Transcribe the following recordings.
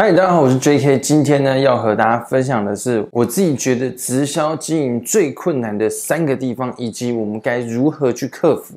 嗨，大家好，我是 J.K。今天呢，要和大家分享的是我自己觉得直销经营最困难的三个地方，以及我们该如何去克服。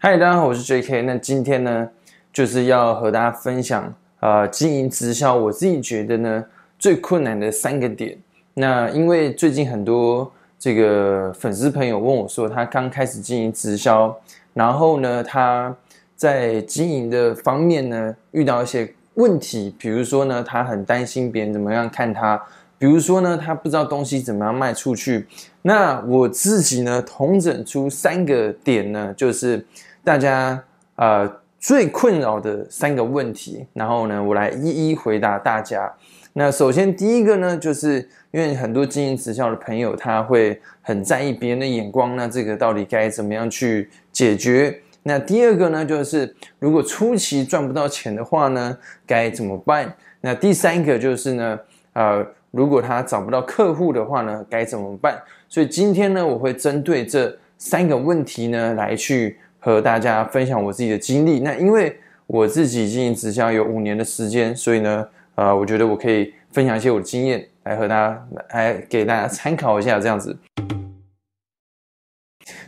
嗨，大家好，我是 J.K。那今天呢，就是要和大家分享呃，经营直销，我自己觉得呢最困难的三个点。那因为最近很多这个粉丝朋友问我说，他刚开始经营直销，然后呢，他在经营的方面呢遇到一些问题，比如说呢，他很担心别人怎么样看他，比如说呢，他不知道东西怎么样卖出去。那我自己呢，统整出三个点呢，就是大家呃最困扰的三个问题，然后呢，我来一一回答大家。那首先第一个呢，就是因为很多经营直销的朋友，他会很在意别人的眼光，那这个到底该怎么样去解决？那第二个呢，就是如果初期赚不到钱的话呢，该怎么办？那第三个就是呢，呃，如果他找不到客户的话呢，该怎么办？所以今天呢，我会针对这三个问题呢，来去和大家分享我自己的经历。那因为我自己经营直销有五年的时间，所以呢。呃，我觉得我可以分享一些我的经验，来和大家来给大家参考一下，这样子。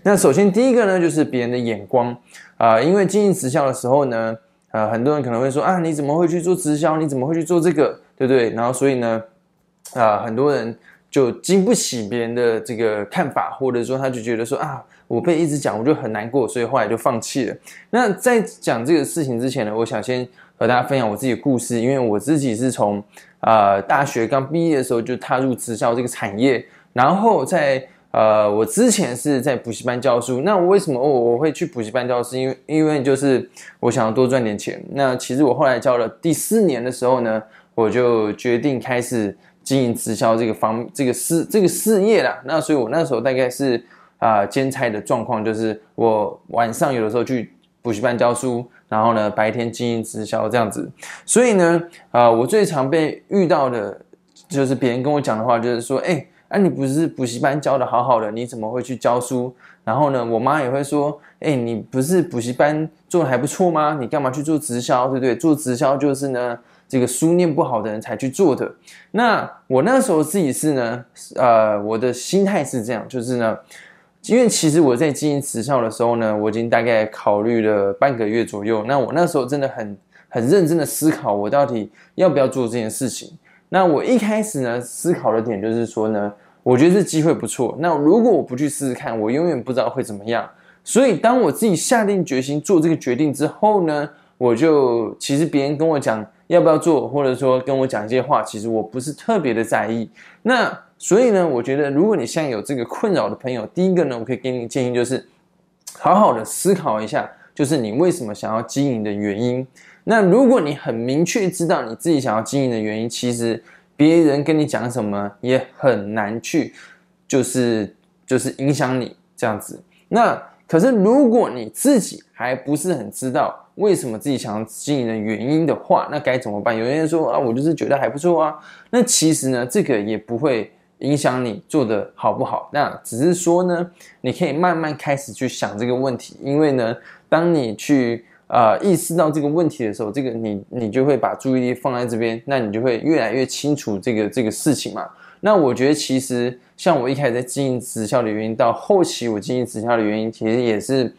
那首先第一个呢，就是别人的眼光啊，因为经营直销的时候呢，呃，很多人可能会说啊，你怎么会去做直销？你怎么会去做这个？对不对？然后所以呢，啊，很多人就经不起别人的这个看法，或者说他就觉得说啊，我被一直讲，我就很难过，所以后来就放弃了。那在讲这个事情之前呢，我想先。和大家分享我自己的故事，因为我自己是从呃大学刚毕业的时候就踏入直销这个产业，然后在呃我之前是在补习班教书。那我为什么我我会去补习班教书？因为因为就是我想要多赚点钱。那其实我后来教了第四年的时候呢，我就决定开始经营直销这个方这个事这个事业啦。那所以我那时候大概是啊兼差的状况，就是我晚上有的时候去补习班教书。然后呢，白天经营直销这样子，所以呢，啊，我最常被遇到的，就是别人跟我讲的话，就是说，哎，啊，你不是补习班教的好好的，你怎么会去教书？然后呢，我妈也会说，哎，你不是补习班做的还不错吗？你干嘛去做直销？对不对？做直销就是呢，这个书念不好的人才去做的。那我那时候自己是呢，呃，我的心态是这样，就是呢。因为其实我在经营直销的时候呢，我已经大概考虑了半个月左右。那我那时候真的很很认真的思考，我到底要不要做这件事情。那我一开始呢，思考的点就是说呢，我觉得这机会不错。那如果我不去试试看，我永远不知道会怎么样。所以当我自己下定决心做这个决定之后呢，我就其实别人跟我讲要不要做，或者说跟我讲一些话，其实我不是特别的在意。那所以呢，我觉得如果你现在有这个困扰的朋友，第一个呢，我可以给你建议就是，好好的思考一下，就是你为什么想要经营的原因。那如果你很明确知道你自己想要经营的原因，其实别人跟你讲什么也很难去，就是就是影响你这样子。那可是如果你自己还不是很知道为什么自己想要经营的原因的话，那该怎么办？有些人说啊，我就是觉得还不错啊。那其实呢，这个也不会。影响你做的好不好？那只是说呢，你可以慢慢开始去想这个问题，因为呢，当你去呃意识到这个问题的时候，这个你你就会把注意力放在这边，那你就会越来越清楚这个这个事情嘛。那我觉得其实像我一开始在经营直销的原因，到后期我经营直销的原因，其实也是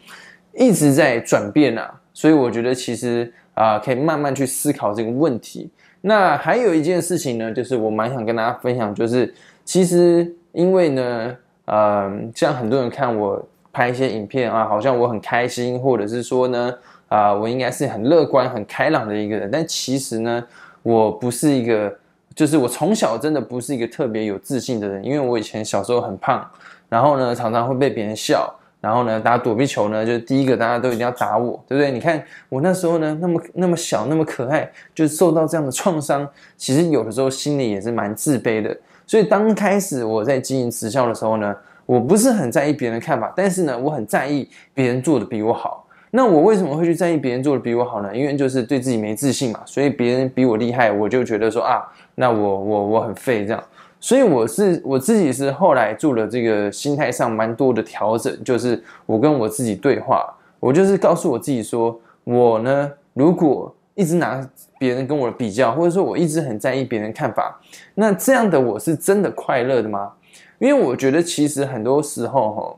一直在转变啊。所以我觉得其实啊，可以慢慢去思考这个问题。那还有一件事情呢，就是我蛮想跟大家分享，就是。其实，因为呢，呃，像很多人看我拍一些影片啊，好像我很开心，或者是说呢，啊，我应该是很乐观、很开朗的一个人。但其实呢，我不是一个，就是我从小真的不是一个特别有自信的人，因为我以前小时候很胖，然后呢，常常会被别人笑，然后呢，打躲避球呢，就是第一个大家都一定要打我，对不对？你看我那时候呢，那么那么小，那么可爱，就受到这样的创伤，其实有的时候心里也是蛮自卑的。所以刚开始我在经营直销的时候呢，我不是很在意别人的看法，但是呢，我很在意别人做的比我好。那我为什么会去在意别人做的比我好呢？因为就是对自己没自信嘛。所以别人比我厉害，我就觉得说啊，那我我我很废这样。所以我是我自己是后来做了这个心态上蛮多的调整，就是我跟我自己对话，我就是告诉我自己说，我呢如果一直拿别人跟我比较，或者说我一直很在意别人看法，那这样的我是真的快乐的吗？因为我觉得其实很多时候哈。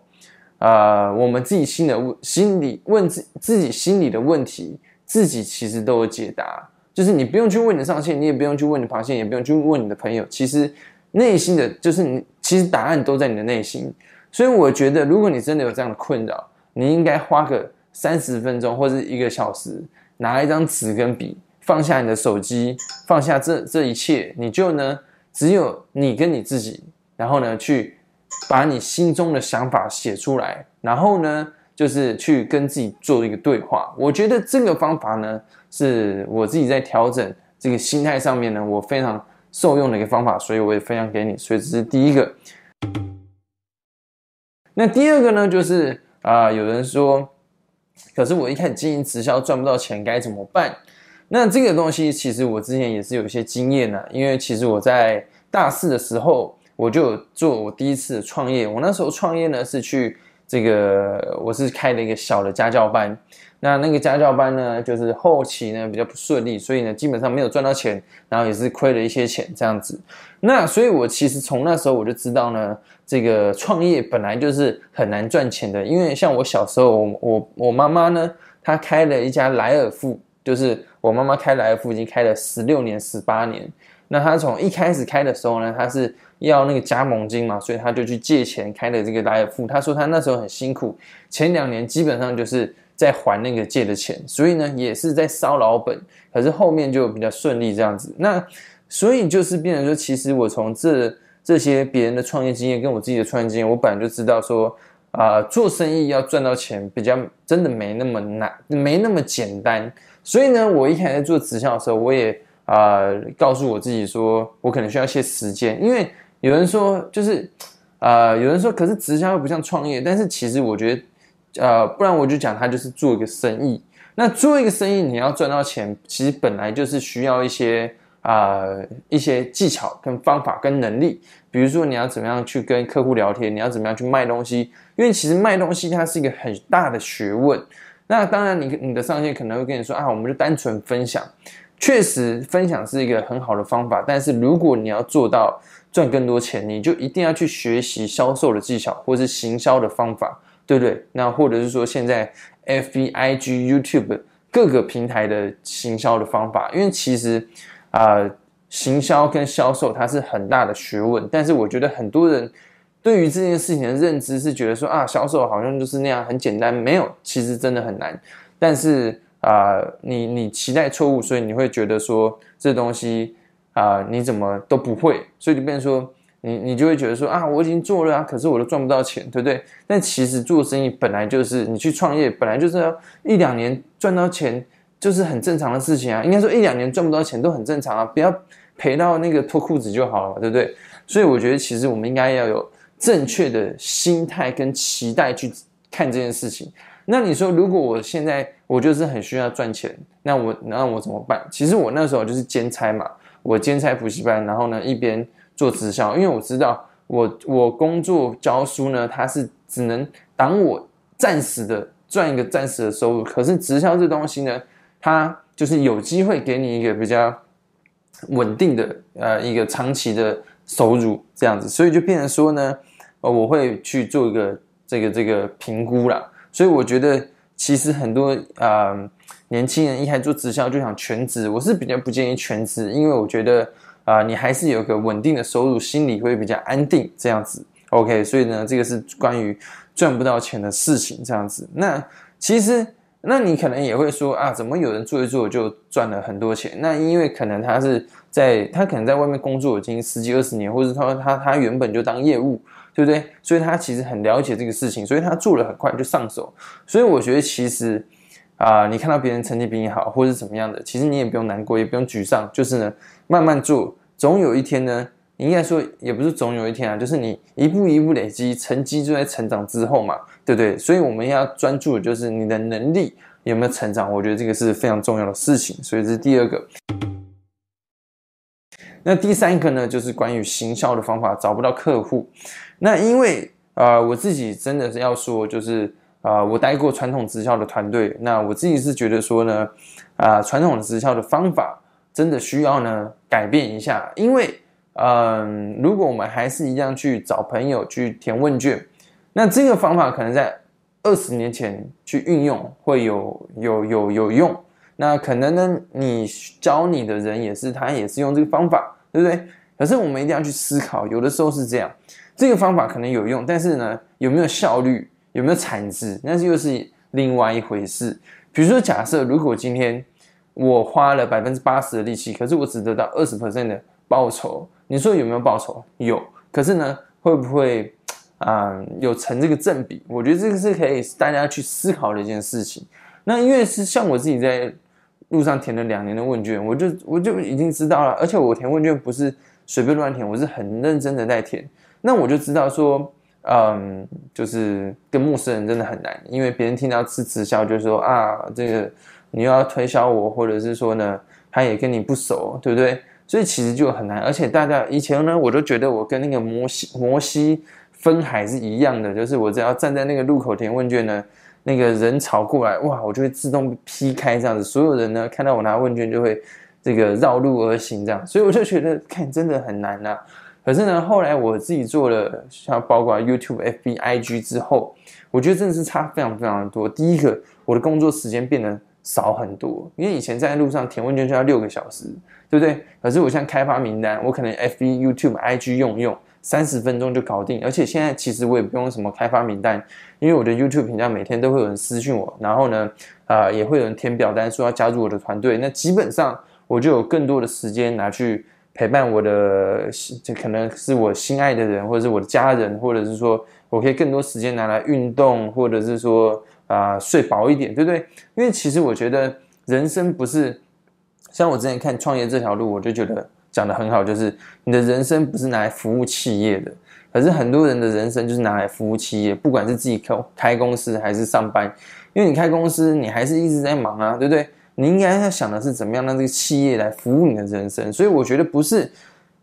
呃，我们自己心的，心里问自自己心里的问题，自己其实都有解答。就是你不用去问你的上线，你也不用去问你的螃蟹，也不用去问你的朋友。其实内心的，就是你其实答案都在你的内心。所以我觉得，如果你真的有这样的困扰，你应该花个三十分钟或者一个小时，拿一张纸跟笔，放下你的手机，放下这这一切，你就呢，只有你跟你自己，然后呢去。把你心中的想法写出来，然后呢，就是去跟自己做一个对话。我觉得这个方法呢，是我自己在调整这个心态上面呢，我非常受用的一个方法，所以我也分享给你。所以这是第一个。那第二个呢，就是啊，有人说，可是我一开始经营直销赚不到钱，该怎么办？那这个东西其实我之前也是有一些经验的，因为其实我在大四的时候。我就做我第一次创业。我那时候创业呢，是去这个，我是开了一个小的家教班。那那个家教班呢，就是后期呢比较不顺利，所以呢基本上没有赚到钱，然后也是亏了一些钱这样子。那所以我其实从那时候我就知道呢，这个创业本来就是很难赚钱的。因为像我小时候，我我我妈妈呢，她开了一家莱尔富，就是我妈妈开莱尔富已经开了十六年、十八年。那她从一开始开的时候呢，她是。要那个加盟金嘛，所以他就去借钱开了这个莱尔富。他说他那时候很辛苦，前两年基本上就是在还那个借的钱，所以呢也是在烧老本。可是后面就比较顺利这样子。那所以就是变成说，其实我从这这些别人的创业经验跟我自己的创业经验，我本来就知道说啊，做生意要赚到钱比较真的没那么难，没那么简单。所以呢，我一开始做直销的时候，我也啊告诉我自己说，我可能需要一些时间，因为。有人说，就是，呃，有人说，可是直销又不像创业，但是其实我觉得，呃，不然我就讲，它就是做一个生意。那做一个生意，你要赚到钱，其实本来就是需要一些啊一些技巧跟方法跟能力。比如说，你要怎么样去跟客户聊天，你要怎么样去卖东西，因为其实卖东西它是一个很大的学问。那当然，你你的上线可能会跟你说啊，我们就单纯分享，确实分享是一个很好的方法，但是如果你要做到。赚更多钱，你就一定要去学习销售的技巧，或是行销的方法，对不对？那或者是说，现在 F B I G YouTube 各个平台的行销的方法，因为其实啊，行销跟销售它是很大的学问。但是我觉得很多人对于这件事情的认知是觉得说啊，销售好像就是那样很简单，没有，其实真的很难。但是啊，你你期待错误，所以你会觉得说这东西。啊，你怎么都不会，所以就变成说，你你就会觉得说啊，我已经做了啊，可是我都赚不到钱，对不对？但其实做生意本来就是，你去创业本来就是要一两年赚到钱，就是很正常的事情啊。应该说一两年赚不到钱都很正常啊，不要赔到那个脱裤子就好了，对不对？所以我觉得其实我们应该要有正确的心态跟期待去看这件事情。那你说，如果我现在我就是很需要赚钱，那我那我怎么办？其实我那时候就是兼差嘛。我兼差补习班，然后呢一边做直销，因为我知道我我工作教书呢，它是只能挡我暂时的赚一个暂时的收入，可是直销这东西呢，它就是有机会给你一个比较稳定的呃一个长期的收入这样子，所以就变成说呢，呃我会去做一个这个这个评估啦，所以我觉得其实很多啊。年轻人一开做直销就想全职，我是比较不建议全职，因为我觉得啊，你还是有个稳定的收入，心里会比较安定这样子。OK，所以呢，这个是关于赚不到钱的事情这样子。那其实，那你可能也会说啊，怎么有人做一做就赚了很多钱？那因为可能他是在他可能在外面工作已经十几二十年，或者他他他原本就当业务，对不对？所以他其实很了解这个事情，所以他做了很快就上手。所以我觉得其实。啊，你看到别人成绩比你好，或者是怎么样的，其实你也不用难过，也不用沮丧，就是呢，慢慢做，总有一天呢，应该说也不是总有一天啊，就是你一步一步累积，成绩就在成长之后嘛，对不对？所以我们要专注的就是你的能力有没有成长，我觉得这个是非常重要的事情，所以这是第二个。那第三个呢，就是关于行销的方法，找不到客户。那因为啊，我自己真的是要说，就是啊，我待过传统直销的团队，那我自己是觉得说呢，啊，传统直销的方法真的需要呢改变一下，因为嗯，如果我们还是一样去找朋友去填问卷，那这个方法可能在二十年前去运用会有有有有用。那可能呢，你教你的人也是，他也是用这个方法，对不对？可是我们一定要去思考，有的时候是这样，这个方法可能有用，但是呢，有没有效率，有没有产值，那是又是另外一回事。比如说，假设如果今天我花了百分之八十的力气，可是我只得到二十 percent 的报酬，你说有没有报酬？有，可是呢，会不会啊有成这个正比？我觉得这个是可以大家去思考的一件事情。那因为是像我自己在。路上填了两年的问卷，我就我就已经知道了，而且我填问卷不是随便乱填，我是很认真的在填。那我就知道说，嗯，就是跟陌生人真的很难，因为别人听到是直销，就说啊，这个你又要推销我，或者是说呢，他也跟你不熟，对不对？所以其实就很难。而且大家以前呢，我都觉得我跟那个摩西摩西分海是一样的，就是我只要站在那个路口填问卷呢。那个人潮过来，哇，我就会自动劈开这样子，所有人呢看到我拿问卷就会这个绕路而行这样，所以我就觉得看真的很难呐。可是呢，后来我自己做了像包括 YouTube、FB、IG 之后，我觉得真的是差非常非常多。第一个，我的工作时间变得少很多，因为以前在路上填问卷就要六个小时，对不对？可是我现在开发名单，我可能 FB、YouTube、IG 用一用。三十分钟就搞定，而且现在其实我也不用什么开发名单，因为我的 YouTube 频道每天都会有人私讯我，然后呢，啊，也会有人填表单说要加入我的团队，那基本上我就有更多的时间拿去陪伴我的，这可能是我心爱的人，或者是我的家人，或者是说我可以更多时间拿来运动，或者是说啊睡饱一点，对不对？因为其实我觉得人生不是像我之前看创业这条路，我就觉得。讲的很好，就是你的人生不是拿来服务企业的，可是很多人的人生就是拿来服务企业，不管是自己开开公司还是上班，因为你开公司，你还是一直在忙啊，对不对？你应该要想的是怎么样让这个企业来服务你的人生，所以我觉得不是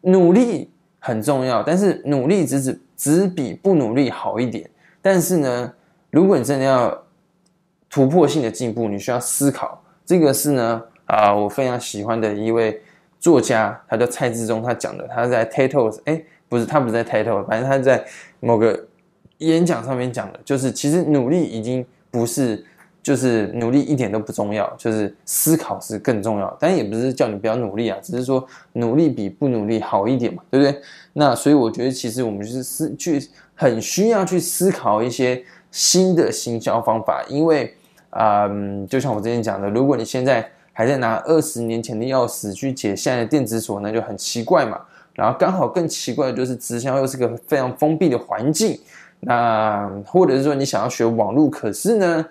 努力很重要，但是努力只只只比不努力好一点。但是呢，如果你真的要突破性的进步，你需要思考，这个是呢啊，我非常喜欢的一位。作家，他叫蔡志忠，他讲的，他在 Titles，哎，不是，他不是在 title，反正他在某个演讲上面讲的，就是其实努力已经不是，就是努力一点都不重要，就是思考是更重要。但也不是叫你不要努力啊，只是说努力比不努力好一点嘛，对不对？那所以我觉得，其实我们就是思去很需要去思考一些新的行销方法，因为啊，就像我之前讲的，如果你现在。还在拿二十年前的钥匙去解现在的电子锁，那就很奇怪嘛。然后刚好更奇怪的就是直销又是个非常封闭的环境，那或者是说你想要学网络，可是呢，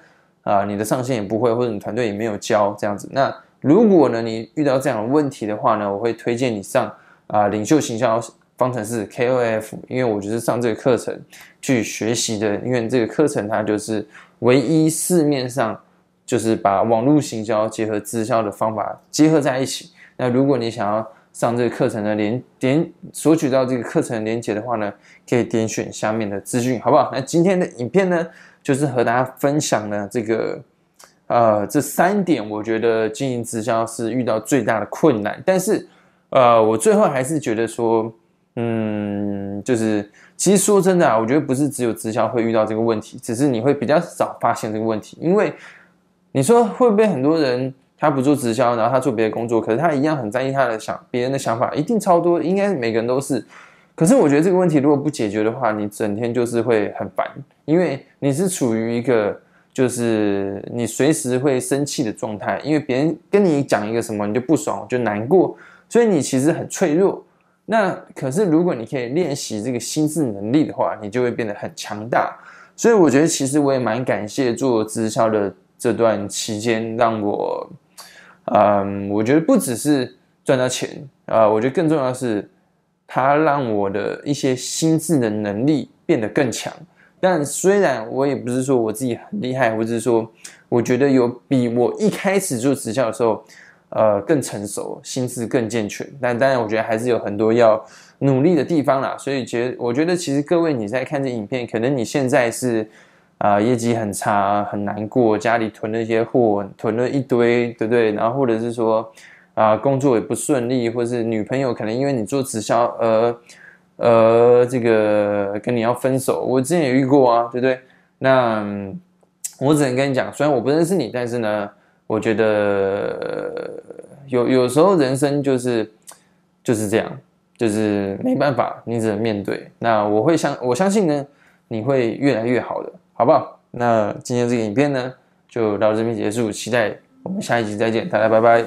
啊，你的上线也不会，或者你团队也没有教这样子。那如果呢你遇到这样的问题的话呢，我会推荐你上啊领袖行销方程式 KOF，因为我就是上这个课程去学习的，因为这个课程它就是唯一市面上。就是把网络行销结合直销的方法结合在一起。那如果你想要上这个课程的连点索取到这个课程连接的话呢，可以点选下面的资讯，好不好？那今天的影片呢，就是和大家分享呢这个呃这三点，我觉得经营直销是遇到最大的困难。但是呃，我最后还是觉得说，嗯，就是其实说真的啊，我觉得不是只有直销会遇到这个问题，只是你会比较少发现这个问题，因为。你说会不会很多人他不做直销，然后他做别的工作，可是他一样很在意他的想别人的想法，一定超多，应该每个人都是。可是我觉得这个问题如果不解决的话，你整天就是会很烦，因为你是处于一个就是你随时会生气的状态，因为别人跟你讲一个什么你就不爽就难过，所以你其实很脆弱。那可是如果你可以练习这个心智能力的话，你就会变得很强大。所以我觉得其实我也蛮感谢做直销的。这段期间让我，嗯，我觉得不只是赚到钱啊，我觉得更重要的是，它让我的一些心智的能力变得更强。但虽然我也不是说我自己很厉害，或者是说，我觉得有比我一开始做直销的时候，呃更成熟，心智更健全。但当然，我觉得还是有很多要努力的地方啦。所以，觉我觉得其实各位你在看这影片，可能你现在是啊业绩很差，很难过，家里囤了一些货，囤了一堆，对不对？然后或者是说啊工作也不顺利，或是女朋友可能因为你做直销而呃这个跟你要分手。我之前也遇过啊，对不对？那我只能跟你讲，虽然我不认识你，但是呢。我觉得有有时候人生就是就是这样，就是没办法，你只能面对。那我会相我相信呢，你会越来越好的，好不好？那今天这个影片呢，就到这边结束，期待我们下一集再见，大家拜拜。